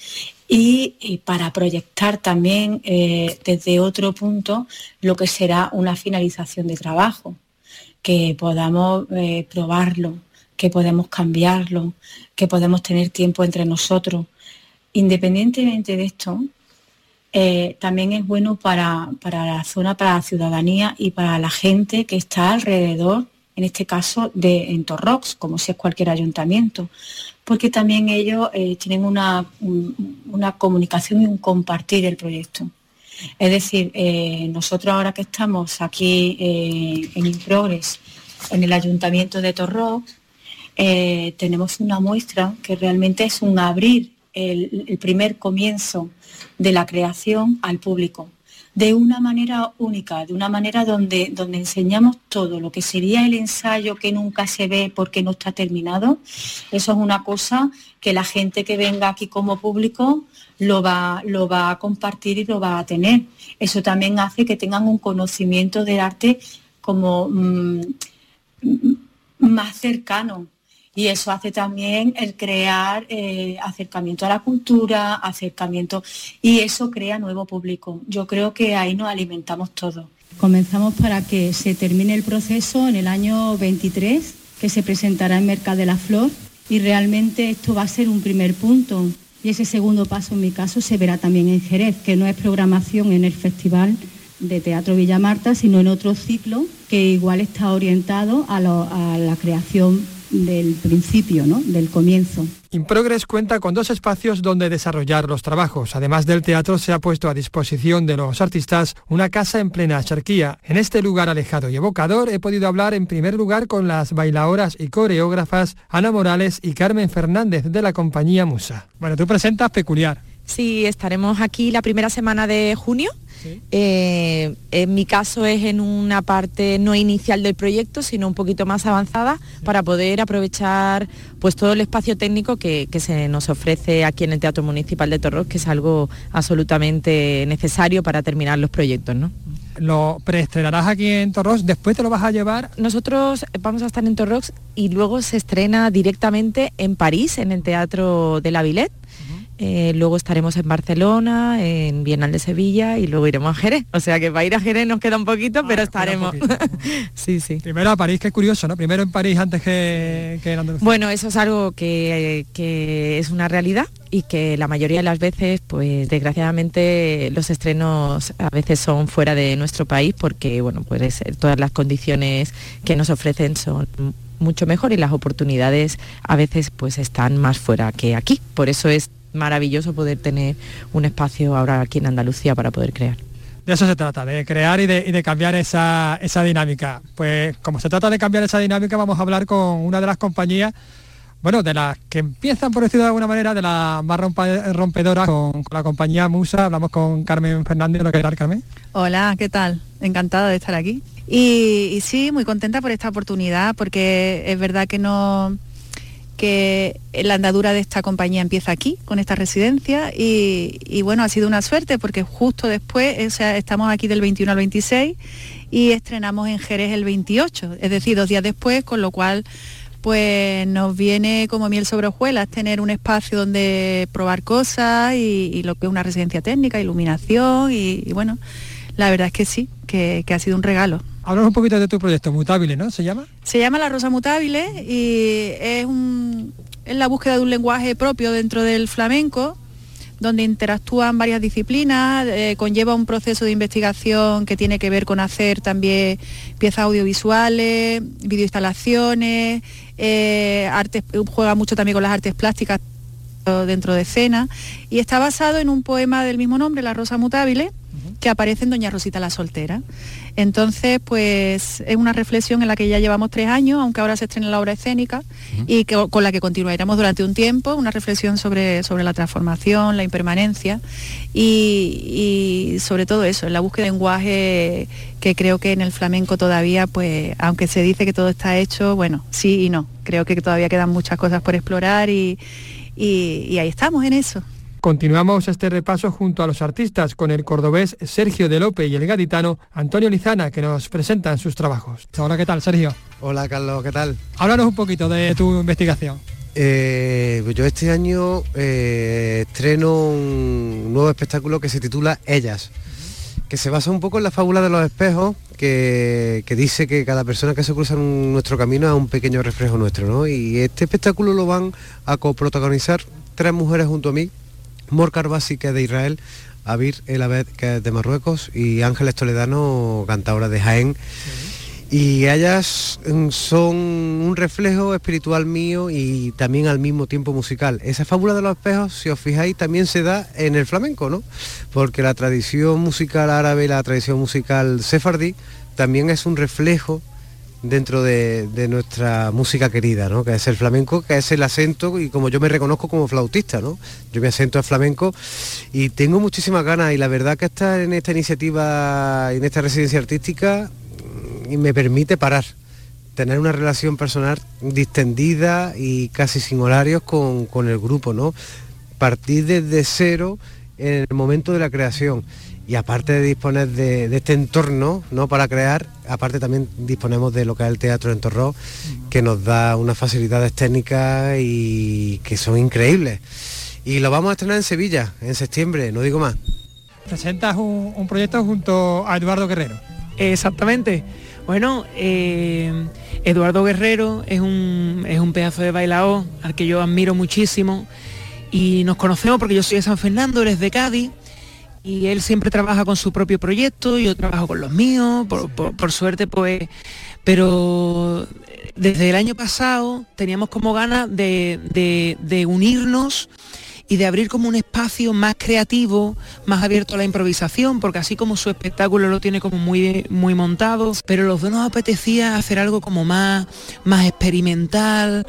y, para proyectar también eh, desde otro punto lo que será una finalización de trabajo, que podamos eh, probarlo, que podemos cambiarlo, que podemos tener tiempo entre nosotros. Independientemente de esto, eh, también es bueno para, la zona, para la ciudadanía y para la gente que está alrededor, en este caso de en Torrox, como si es cualquier ayuntamiento, porque también ellos eh, tienen una, una, comunicación y un compartir el proyecto. Es decir, eh, nosotros ahora que estamos aquí en Improgres, en el ayuntamiento de Torrox, tenemos una muestra que realmente es un abrir el primer comienzo de la creación al público, de una manera única, de una manera donde, donde enseñamos todo, lo que sería el ensayo que nunca se ve porque no está terminado. Eso es una cosa que la gente que venga aquí como público lo va, lo va a compartir y lo va a tener. Eso también hace que tengan un conocimiento del arte como mm, más cercano, y eso hace también el crear eh, acercamiento a la cultura, acercamiento, y eso crea nuevo público. Yo creo que ahí nos alimentamos todos. Comenzamos para que se termine el proceso en el año 23, que se presentará en Mercado de la Flor, y realmente esto va a ser un primer punto. Y ese segundo paso, en mi caso, se verá también en Jerez, que no es programación en el Festival de Teatro Villa Marta, sino en otro ciclo que igual está orientado a, a la creación del principio, ¿no? del comienzo. Improgress cuenta con dos espacios donde desarrollar los trabajos. Además del teatro, se ha puesto a disposición de los artistas una casa en plena charquía. En este lugar alejado y evocador he podido hablar en primer lugar con las bailadoras y coreógrafas Ana Morales y Carmen Fernández de la compañía Musa. Bueno, tú presentas Peculiar. Sí, estaremos aquí la primera semana de junio eh, en mi caso es en una parte no inicial del proyecto, sino un poquito más avanzada para poder aprovechar pues todo el espacio técnico que, se nos ofrece aquí en el Teatro Municipal de Torros, que es algo absolutamente necesario para terminar los proyectos. ¿no? lo preestrenarás aquí en Torros, después te lo vas a llevar. Nosotros vamos a estar en Torros y luego se estrena directamente en París, en el Teatro de la Villette. Eh, luego estaremos en Barcelona, en Bienal de Sevilla y luego iremos a Jerez. O sea que para ir a Jerez nos queda un poquito, ah, pero estaremos. sí, sí. Primero a París, que es curioso, ¿no? Primero en París antes que, en Andalucía. Bueno, eso es algo que, es una realidad y que la mayoría de las veces, pues desgraciadamente los estrenos a veces son fuera de nuestro país porque, bueno, pues todas las condiciones que nos ofrecen son mucho mejor y las oportunidades a veces pues están más fuera que aquí. Por eso es maravilloso poder tener un espacio ahora aquí en Andalucía para poder crear. De eso se trata, de crear y de, cambiar esa, dinámica. Pues como se trata de cambiar esa dinámica, vamos a hablar con una de las compañías, bueno, de las que empiezan, por decirlo de alguna manera, de las más rompedoras con, la compañía Musa. Hablamos con Carmen Fernández. ¿Lo que tal, Carmen? Hola, ¿qué tal? Encantada de estar aquí. Y, y sí, muy contenta por esta oportunidad, porque es verdad que no que la andadura de esta compañía empieza aquí, con esta residencia, y, bueno, ha sido una suerte porque justo después, o sea, estamos aquí del 21 al 26 y estrenamos en Jerez el 28, es decir, dos días después, con lo cual pues nos viene como miel sobre hojuelas tener un espacio donde probar cosas y, lo que es una residencia técnica, iluminación y, bueno, la verdad es que sí, que ha sido un regalo. Háblanos un poquito de tu proyecto, Mutable, ¿no? ¿Se llama? Se llama La Rosa Mutable y es, la búsqueda de un lenguaje propio dentro del flamenco, donde interactúan varias disciplinas, eh, conlleva un proceso de investigación que tiene que ver con hacer también piezas audiovisuales, videoinstalaciones, eh, juega mucho también con las artes plásticas dentro de escena y está basado en un poema del mismo nombre, La Rosa Mutable, que aparece en Doña Rosita la Soltera. Entonces, pues es una reflexión en la que ya llevamos tres años, aunque ahora se estrena la obra escénica, y que, con la que continuaremos durante un tiempo, una reflexión sobre, sobre la transformación, la impermanencia y, sobre todo eso, en la búsqueda de lenguaje que creo que en el flamenco todavía, pues, aunque se dice que todo está hecho, bueno, sí y no. Creo que todavía quedan muchas cosas por explorar y ahí estamos en eso. Continuamos este repaso junto a los artistas con el cordobés Sergio de Lope y el gaditano Antonio Lizana que nos presentan sus trabajos. Hola, ¿qué tal, Sergio? Hola, Carlos, ¿qué tal? Háblanos un poquito de tu investigación. Eh, yo este año eh, estreno un nuevo espectáculo que se titula Ellas, que se basa un poco en la fábula de los espejos, que, dice que cada persona que se cruza en nuestro camino es un pequeño reflejo nuestro, ¿no? Y este espectáculo lo van a coprotagonizar tres mujeres junto a mí, Morcar Básica de Israel, Abir El Abed, que es de Marruecos, y Ángeles Toledano, cantadora de Jaén. Y ellas mm, son un reflejo espiritual mío y también al mismo tiempo musical. Esa fábula de los espejos, si os fijáis, también se da en el flamenco, ¿no? Porque la tradición musical árabe y la tradición musical sefardí también es un reflejo dentro de, de nuestra música querida, ¿no? que es el flamenco, que es el acento y como yo me reconozco como flautista, ¿no? yo me acento al flamenco y tengo muchísimas ganas y la verdad que estar en esta iniciativa, en esta residencia artística, mm, me permite parar, tener una relación personal distendida y casi sin horarios con, con el grupo, ¿no? partir desde cero en el momento de la creación y aparte de disponer de, este entorno ¿no? para crear, aparte también disponemos de lo que es el Teatro en Torró, que nos da unas facilidades técnicas y que son increíbles. Y lo vamos a estrenar en Sevilla, en septiembre, no digo más. Presentas un, proyecto junto a Eduardo Guerrero. Exactamente. Bueno, eh, Eduardo Guerrero es un, es un pedazo de bailaor al que yo admiro muchísimo y nos conocemos porque yo soy de San Fernando, eres de Cádiz y él siempre trabaja con su propio proyecto, yo trabajo con los míos, por, suerte pues, pero desde el año pasado teníamos como ganas de, unirnos y de abrir como un espacio más creativo, más abierto a la improvisación, porque así como su espectáculo lo tiene como muy, muy montado, pero los dos nos apetecía hacer algo como más, más experimental.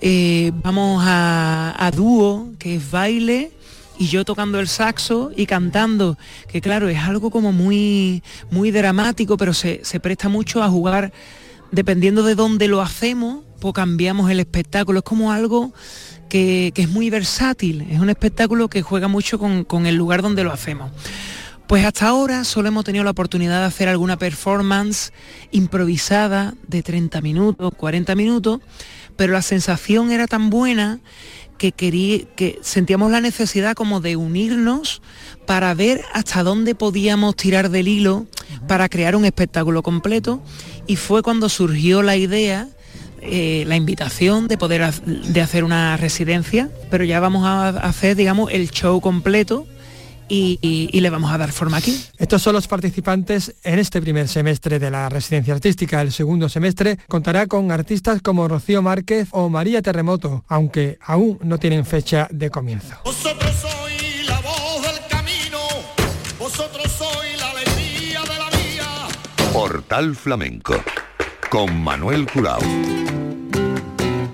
Eh, vamos a, a dúo, que es baile, y yo tocando el saxo y cantando, que claro, es algo como muy, muy dramático, pero se, presta mucho a jugar, dependiendo de dónde lo hacemos, pues cambiamos el espectáculo. Es como algo que, es muy versátil, es un espectáculo que juega mucho con, con el lugar donde lo hacemos. Pues hasta ahora solo hemos tenido la oportunidad de hacer alguna performance improvisada de 30 minutos, 40 minutos, pero la sensación era tan buena que, que sentíamos la necesidad como de unirnos para ver hasta dónde podíamos tirar del hilo para crear un espectáculo completo. Y fue cuando surgió la idea eh, la invitación de poder de hacer una residencia, pero ya vamos a hacer, digamos, el show completo y, le vamos a dar forma aquí. Estos son los participantes en este primer semestre de la residencia artística. El segundo semestre contará con artistas como Rocío Márquez o María Terremoto, aunque aún no tienen fecha de comienzo. Vosotros sois la voz del camino, vosotros sois la alegría de la vida. Portal Flamenco con Manuel Curao.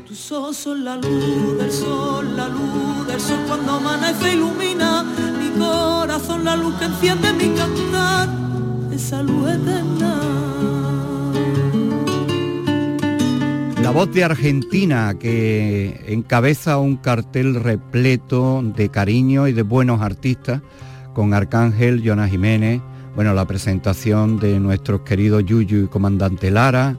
Tu sos la luz del sol, la luz del sol cuando amanece ilumina corazón la luz que enciende mi cantar, esa luz eterna. La voz de Argentina que encabeza un cartel repleto de cariño y de buenos artistas con Arcángel, Jonas Jiménez, bueno, la presentación de nuestros queridos Yuyu y Comandante Lara,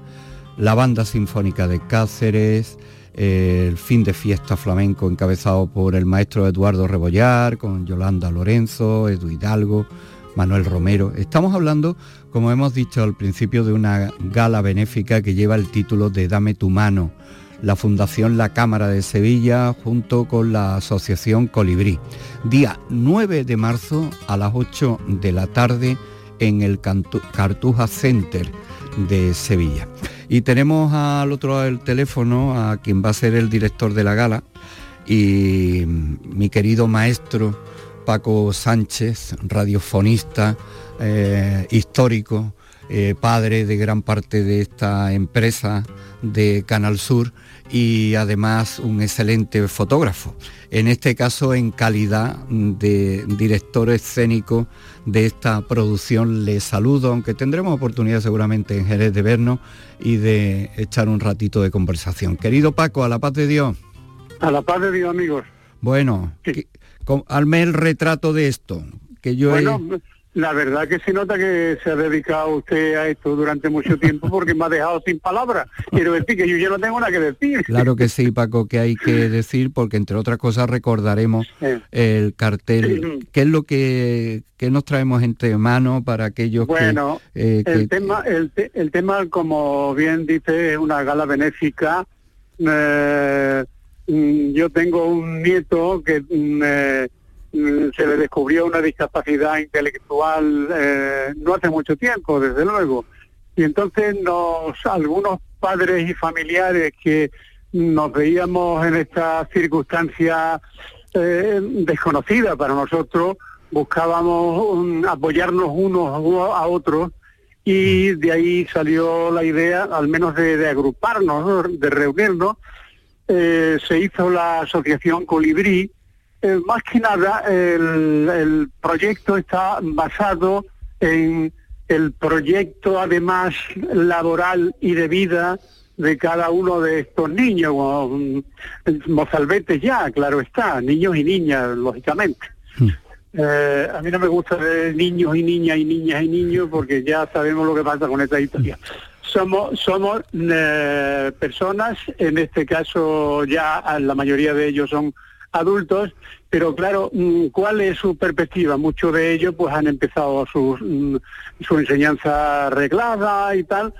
la Banda Sinfónica de Cáceres, el fin de fiesta flamenco encabezado por el maestro Eduardo Rebollar, con Yolanda Lorenzo, Edu Hidalgo, Manuel Romero. Estamos hablando, como hemos dicho al principio, de una gala benéfica que lleva el título de Dame tu mano, la Fundación La Cámara de Sevilla junto con la Asociación Colibrí. Día 9 de marzo a las 8 de la tarde en el Cartuja Center de Sevilla. Y tenemos al otro lado del teléfono a quien va a ser el director de la gala y mi querido maestro Paco Sánchez, radiofonista, eh, histórico, eh, padre de gran parte de esta empresa de Canal Sur y además un excelente fotógrafo. En este caso en calidad de director escénico de esta producción le saludo, aunque tendremos oportunidad seguramente en Jerez de vernos y de echar un ratito de conversación. Querido Paco, a la paz de Dios. A la paz de Dios, amigos. Bueno, alme el retrato de esto, que yo bueno, la verdad que se nota que se ha dedicado usted a esto durante mucho tiempo porque me ha dejado sin palabras. Quiero decir que yo ya no tengo nada que decir. Claro que sí, Paco, que hay que decir porque entre otras cosas recordaremos el cartel. ¿Qué es lo que, nos traemos entre manos para aquellos bueno, eh, que, el tema, el, el, tema, como bien dice, es una gala benéfica. Eh, mm, yo tengo un nieto que mm, eh, se le descubrió una discapacidad intelectual eh, no hace mucho tiempo, desde luego. Y entonces nos, algunos padres y familiares que nos veíamos en esta circunstancia eh, desconocida para nosotros, buscábamos un- apoyarnos unos a otros y de ahí salió la idea, al menos de, de agruparnos, ¿no? de reunirnos. Eh, se hizo la asociación Colibrí. Eh, más que nada, el, el proyecto está basado en el proyecto, además, laboral y de vida de cada uno de estos niños, mm, mozalbetes ya, claro está, niños y niñas, lógicamente. Eh, a mí no me gusta de niños y niñas y niñas y niños porque ya sabemos lo que pasa con esta historia. Somos, somos eh, personas, en este caso ya la mayoría de ellos son adultos, pero claro, mm, ¿cuál es su perspectiva? Muchos de ellos pues han empezado sus, mm, su enseñanza arreglada y tal,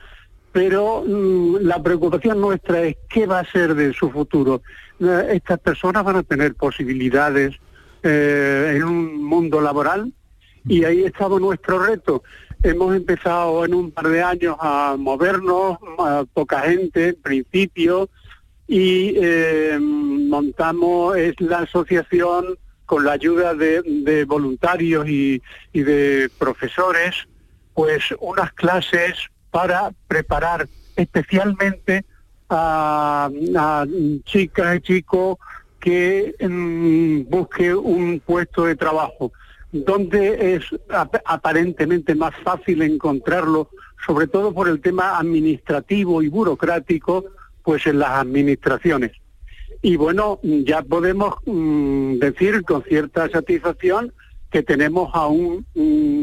pero mm, la preocupación nuestra es qué va a ser de su futuro. Eh, estas personas van a tener posibilidades eh, en un mundo laboral y ahí estaba nuestro reto. Hemos empezado en un par de años a movernos, poca gente en principio, y eh, montamos es la asociación con la ayuda de, voluntarios y, de profesores, pues unas clases para preparar especialmente a, chicas y chicos que mm, busque un puesto de trabajo, donde es ap- aparentemente más fácil encontrarlo, sobre todo por el tema administrativo y burocrático, pues en las administraciones. Y bueno, ya podemos mm, decir con cierta satisfacción que tenemos a un,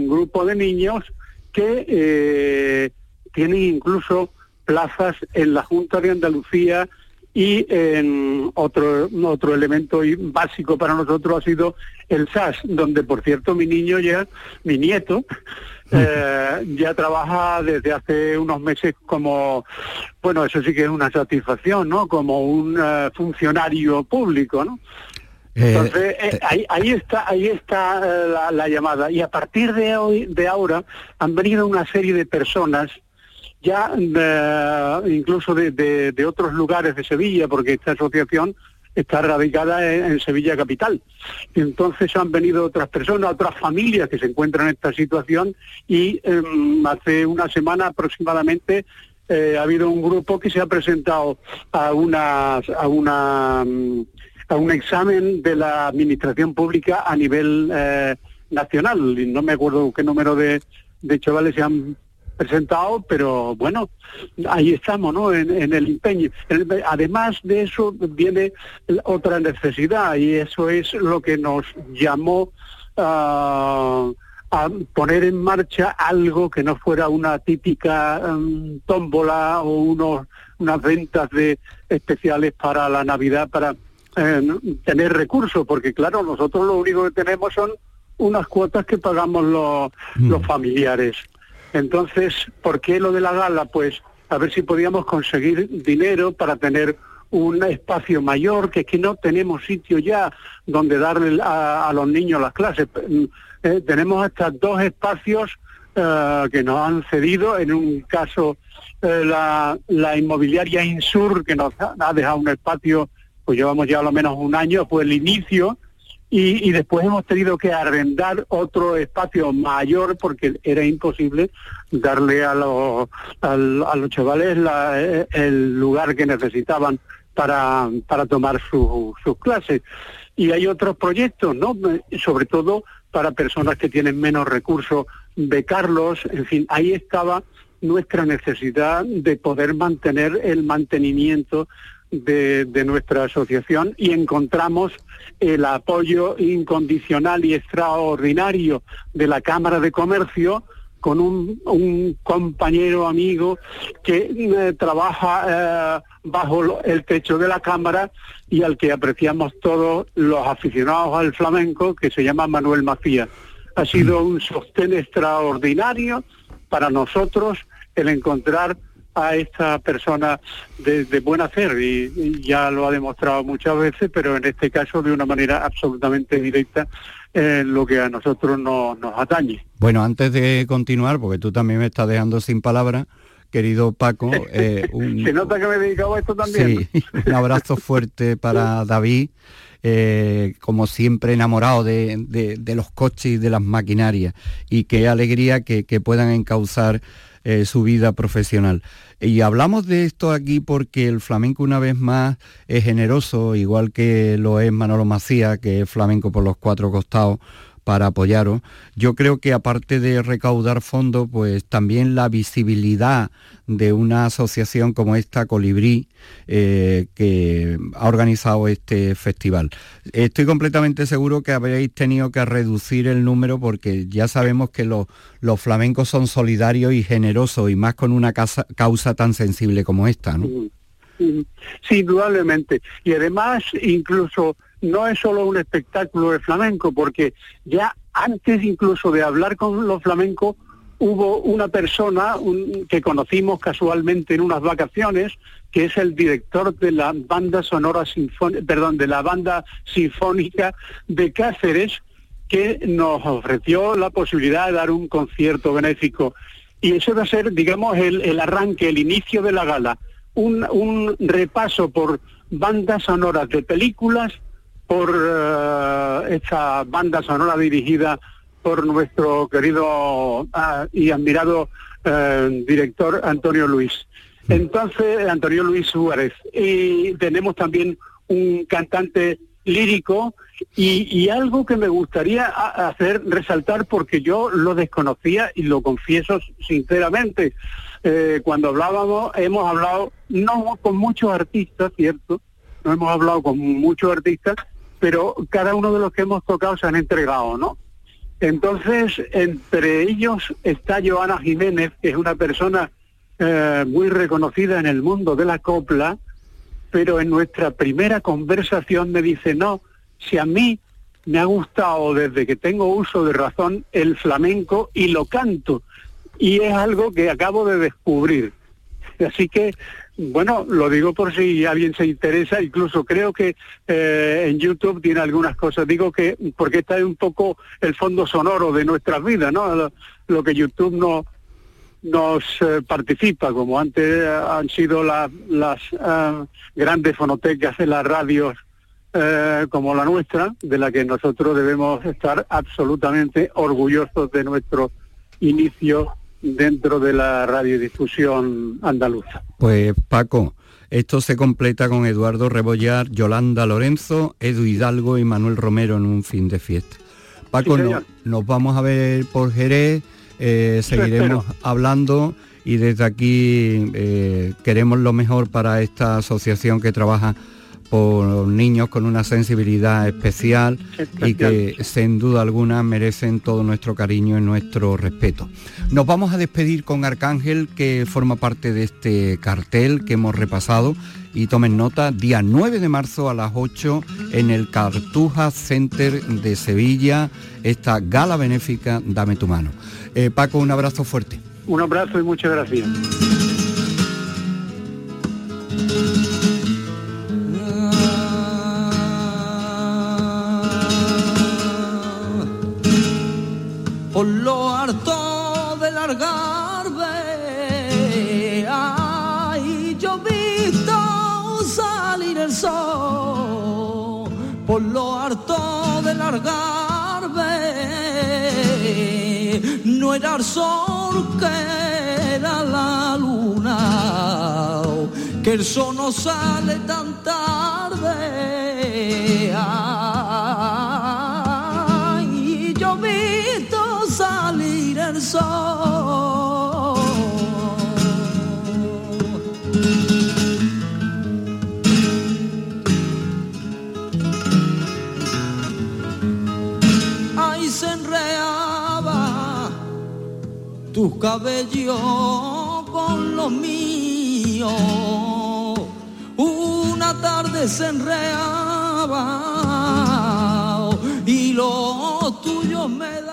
grupo de niños que eh, tienen incluso plazas en la Junta de Andalucía y en otro otro elemento básico para nosotros ha sido el SAS, donde por cierto mi niño ya, mi nieto, eh, ya trabaja desde hace unos meses como, bueno, eso sí que es una satisfacción, ¿no? Como un eh, funcionario público, ¿no? Entonces, eh, ahí, ahí está, ahí está la, la llamada. Y a partir de hoy, de ahora, han venido una serie de personas, ya eh, incluso de, de- de otros lugares de Sevilla, porque esta asociación está radicada en, Sevilla capital. Y entonces han venido otras personas, otras familias que se encuentran en esta situación y em, hace una semana aproximadamente eh, ha habido un grupo que se ha presentado a una a una mm, a un examen de la administración pública a nivel eh, nacional. No me acuerdo qué número de, de chavales se han presentado, pero bueno, ahí estamos, ¿no? En, en el empeño. El- además de eso viene otra necesidad y eso es lo que nos llamó ah, a poner en marcha algo que no fuera una típica em, tómbola o unos unas ventas de especiales para la Navidad para eh, tener recursos, porque claro, nosotros lo único que tenemos son unas cuotas que pagamos los, los familiares. Entonces, ¿por qué lo de la gala? Pues a ver si podíamos conseguir dinero para tener un espacio mayor, que es que no tenemos sitio ya donde darle a, los niños las clases. Mm, eh, tenemos hasta dos espacios eh, que nos han cedido, en un caso eh, la, inmobiliaria Insur, que nos ha, dejado un espacio, pues llevamos ya a lo menos un año, fue el inicio, y, y después hemos tenido que arrendar otro espacio mayor porque era imposible darle a los, al- a los chavales eh, el lugar que necesitaban para, para tomar su- sus clases. Y hay otros proyectos, ¿no? Sobre todo para personas que tienen menos recursos, becarlos, en fin, ahí estaba nuestra necesidad de poder mantener el mantenimiento de, de nuestra asociación y encontramos el apoyo incondicional y extraordinario de la Cámara de Comercio con un, un compañero amigo que eh, trabaja eh, bajo el techo de la Cámara y al que apreciamos todos los aficionados al flamenco, que se llama Manuel Macías. Ha sido un sostén extraordinario para nosotros el encontrar a esta persona de, de buen hacer y, y ya lo ha demostrado muchas veces, pero en este caso de una manera absolutamente directa eh, lo que a nosotros no- nos atañe. Bueno, antes de continuar, porque tú también me estás dejando sin palabras, querido Paco, eh, un, Se nota que me he dedicado a esto también. Sí, un abrazo fuerte para David, eh, como siempre enamorado de, de- de los coches y de las maquinarias, y qué alegría que, que puedan encauzar eh, su vida profesional. Y hablamos de esto aquí porque el flamenco una vez más es generoso, igual que lo es Manolo Macía, que es flamenco por los cuatro costados, para apoyaros. Yo creo que aparte de recaudar fondos, pues también la visibilidad de una asociación como esta, Colibrí, eh, que ha organizado este festival. Estoy completamente seguro que habréis tenido que reducir el número porque ya sabemos que los, flamencos son solidarios y generosos y más con una casa- causa tan sensible como esta, ¿no? Mm, Sí, indudablemente. Y además, incluso, no es solo un espectáculo de flamenco, porque ya antes incluso de hablar con los flamencos, hubo una persona que conocimos casualmente en unas vacaciones, que es el director de la banda sonora sinfónica, perdón, de la banda sinfónica de Cáceres, que nos ofreció la posibilidad de dar un concierto benéfico. Y ese va a ser, digamos, el, arranque, el inicio de la gala. Un repaso por bandas sonoras de películas, por eh, esta banda sonora dirigida por nuestro querido ah, y admirado eh, director Antonio Luis. Entonces, Antonio Luis Suárez. Y tenemos también un cantante lírico y, y algo que me gustaría a- hacer resaltar porque yo lo desconocía y lo confieso sinceramente. Eh, cuando hablábamos, hemos hablado no con muchos artistas, ¿cierto? No hemos hablado con muchos artistas, pero cada uno de los que hemos tocado se han entregado, ¿no? Entonces, entre ellos está Joana Jiménez, que es una persona eh, muy reconocida en el mundo de la copla, pero en nuestra primera conversación me dice, no, si a mí me ha gustado desde que tengo uso de razón el flamenco y lo canto, y es algo que acabo de descubrir. Así que, bueno, lo digo por si alguien se interesa, incluso creo que eh, en YouTube tiene algunas cosas, digo que, porque está un poco el fondo sonoro de nuestras vidas, ¿no? Lo, que YouTube no nos eh, participa, como antes eh, han sido la- las grandes fonotecas de las radios como la nuestra, de la que nosotros debemos estar absolutamente orgullosos de nuestro inicio dentro de la radiodifusión andaluza. Pues Paco, esto se completa con Eduardo Rebollar, Yolanda Lorenzo, Edu Hidalgo y Manuel Romero en un fin de fiesta. Paco, Sí, no- nos vamos a ver por Jerez, eh, seguiremos hablando y desde aquí eh, queremos lo mejor para esta asociación que trabaja por niños con una sensibilidad especial y que sin duda alguna merecen todo nuestro cariño y nuestro respeto. Nos vamos a despedir con Arcángel que forma parte de este cartel que hemos repasado y tomen nota, día 9 de marzo a las 8 en el Cartuja Center de Sevilla, esta gala benéfica Dame tu mano. Eh, Paco, un abrazo fuerte. Un abrazo y muchas gracias. Por lo harto de largarme. Ay, yo visto salir el sol, por lo harto de largarme. No era el sol que era la luna, que el sol no sale tan tarde. Ay, el sol. Se enreaba tu cabello con los míos. Una tarde se enreaba y los tuyos me daban.